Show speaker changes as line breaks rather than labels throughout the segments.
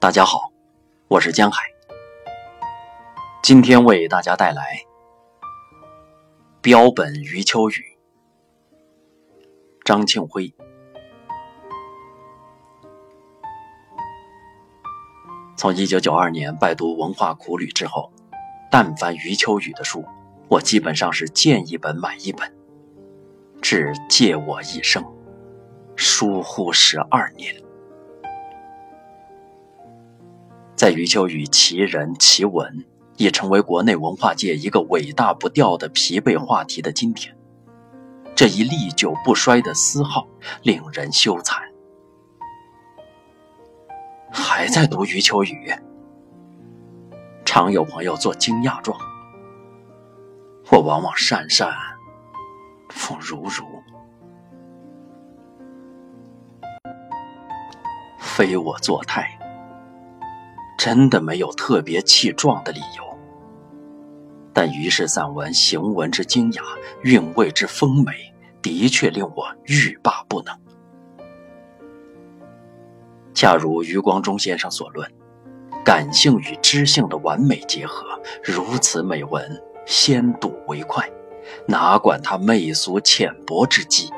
大家好，我是江海，今天为大家带来标本余秋雨。张庆辉。从一九九二年拜读文化苦旅之后，但凡余秋雨的书，我基本上是见一本买一本，至借我一生，疏忽十二年。在余秋雨其人其文已成为国内文化界一个伟大不掉的疲惫话题的今天，这一历久不衰的私号令人羞惭。还在读余秋雨，常有朋友做惊讶状，我往往讪讪，复如如，非我作态。真的没有特别气壮的理由，但于是散文行文之精雅，韵味之丰美，的确令我欲罢不能。恰如余光中先生所论，感性与知性的完美结合，如此美文，先睹为快，哪管它媚俗浅薄之机？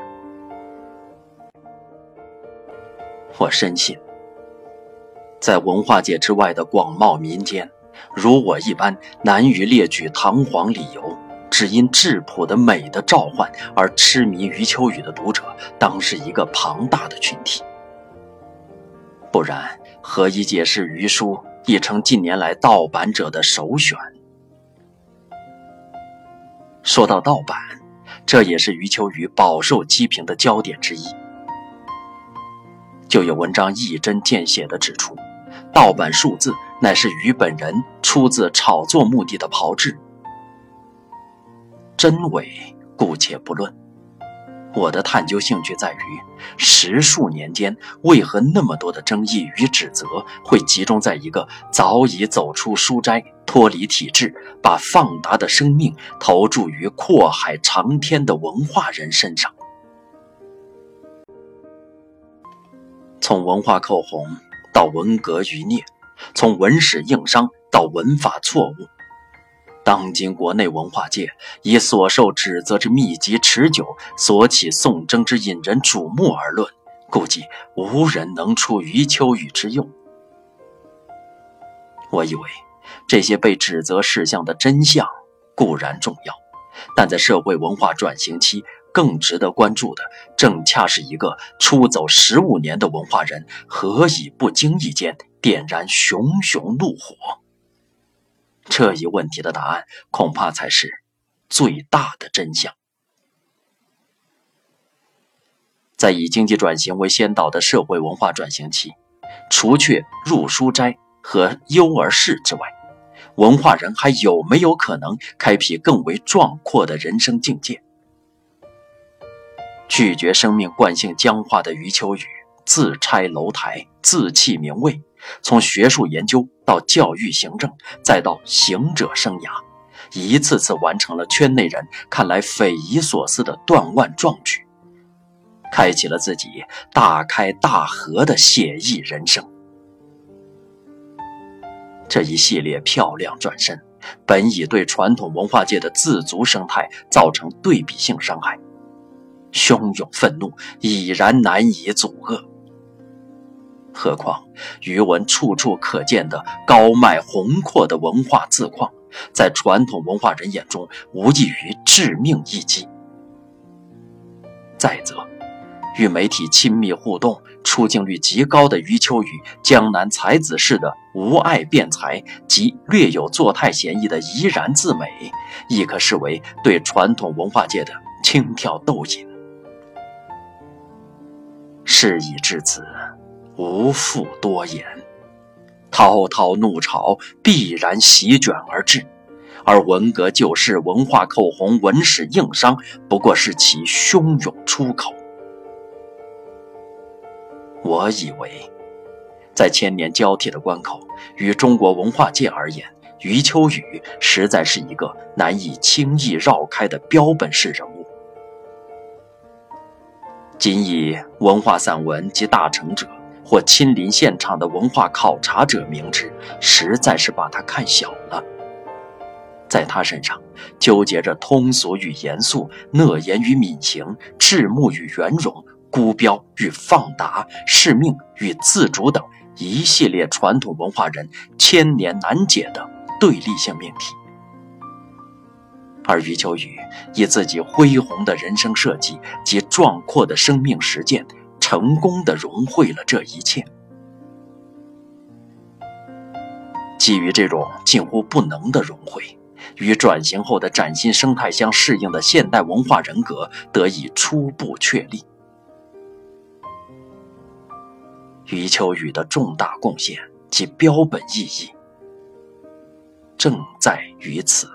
我深信。在文化界之外的广袤民间，如我一般难于列举堂皇理由，只因质朴的美的召唤而痴迷余秋雨的读者，当是一个庞大的群体。不然，何以解释余书亦成近年来盗版者的首选？说到盗版，这也是余秋雨饱受批评的焦点之一。就有文章一针见血地指出。盗版数字乃是于本人出自炒作目的的炮制，真伪姑且不论。我的探究兴趣在于，十数年间为何那么多的争议与指责会集中在一个早已走出书斋、脱离体制、把放达的生命投注于阔海长天的文化人身上？从文化口红。到文革余孽，从文史硬伤到文法错误，当今国内文化界以所受指责之密集持久，所起宋征之引人瞩目而论，估计无人能出余秋雨之用。我以为这些被指责事项的真相固然重要，但在社会文化转型期。更值得关注的，正恰是一个出走十五年的文化人，何以不经意间点燃熊熊怒火？这一问题的答案，恐怕才是最大的真相。在以经济转型为先导的社会文化转型期，除却入书斋和优儿室之外，文化人还有没有可能开辟更为壮阔的人生境界？拒绝生命惯性僵化的余秋雨，自拆楼台，自弃名位，从学术研究到教育行政，再到行者生涯，一次次完成了圈内人看来匪夷所思的断腕壮举，开启了自己大开大合的写意人生。这一系列漂亮转身，本已对传统文化界的自足生态造成对比性伤害。汹涌愤怒已然难以阻遏，何况余文处处可见的高迈宏阔的文化自况，在传统文化人眼中无异于致命一击。再则，与媒体亲密互动、出镜率极高的余秋雨，江南才子式的无爱辩才及略有作态嫌疑的怡然自美，亦可视为对传统文化界的轻佻逗引。事已至此，无复多言。滔滔怒潮必然席卷而至，而文革旧事、文化口红、文史硬伤，不过是其汹涌出口。我以为，在千年交替的关口，与中国文化界而言，余秋雨实在是一个难以轻易绕开的标本式人物。仅以文化散文及大成者，或亲临现场的文化考察者明知，实在是把他看小了。在他身上，纠结着通俗与严肃、讷言与敏行、质木与圆融、孤标与放达、使命与自主等一系列传统文化人千年难解的对立性命题。而余秋雨以自己恢宏的人生设计及壮阔的生命实践，成功的融汇了这一切。基于这种近乎不能的融汇，与转型后的崭新生态相适应的现代文化人格得以初步确立。余秋雨的重大贡献及标本意义，正在于此。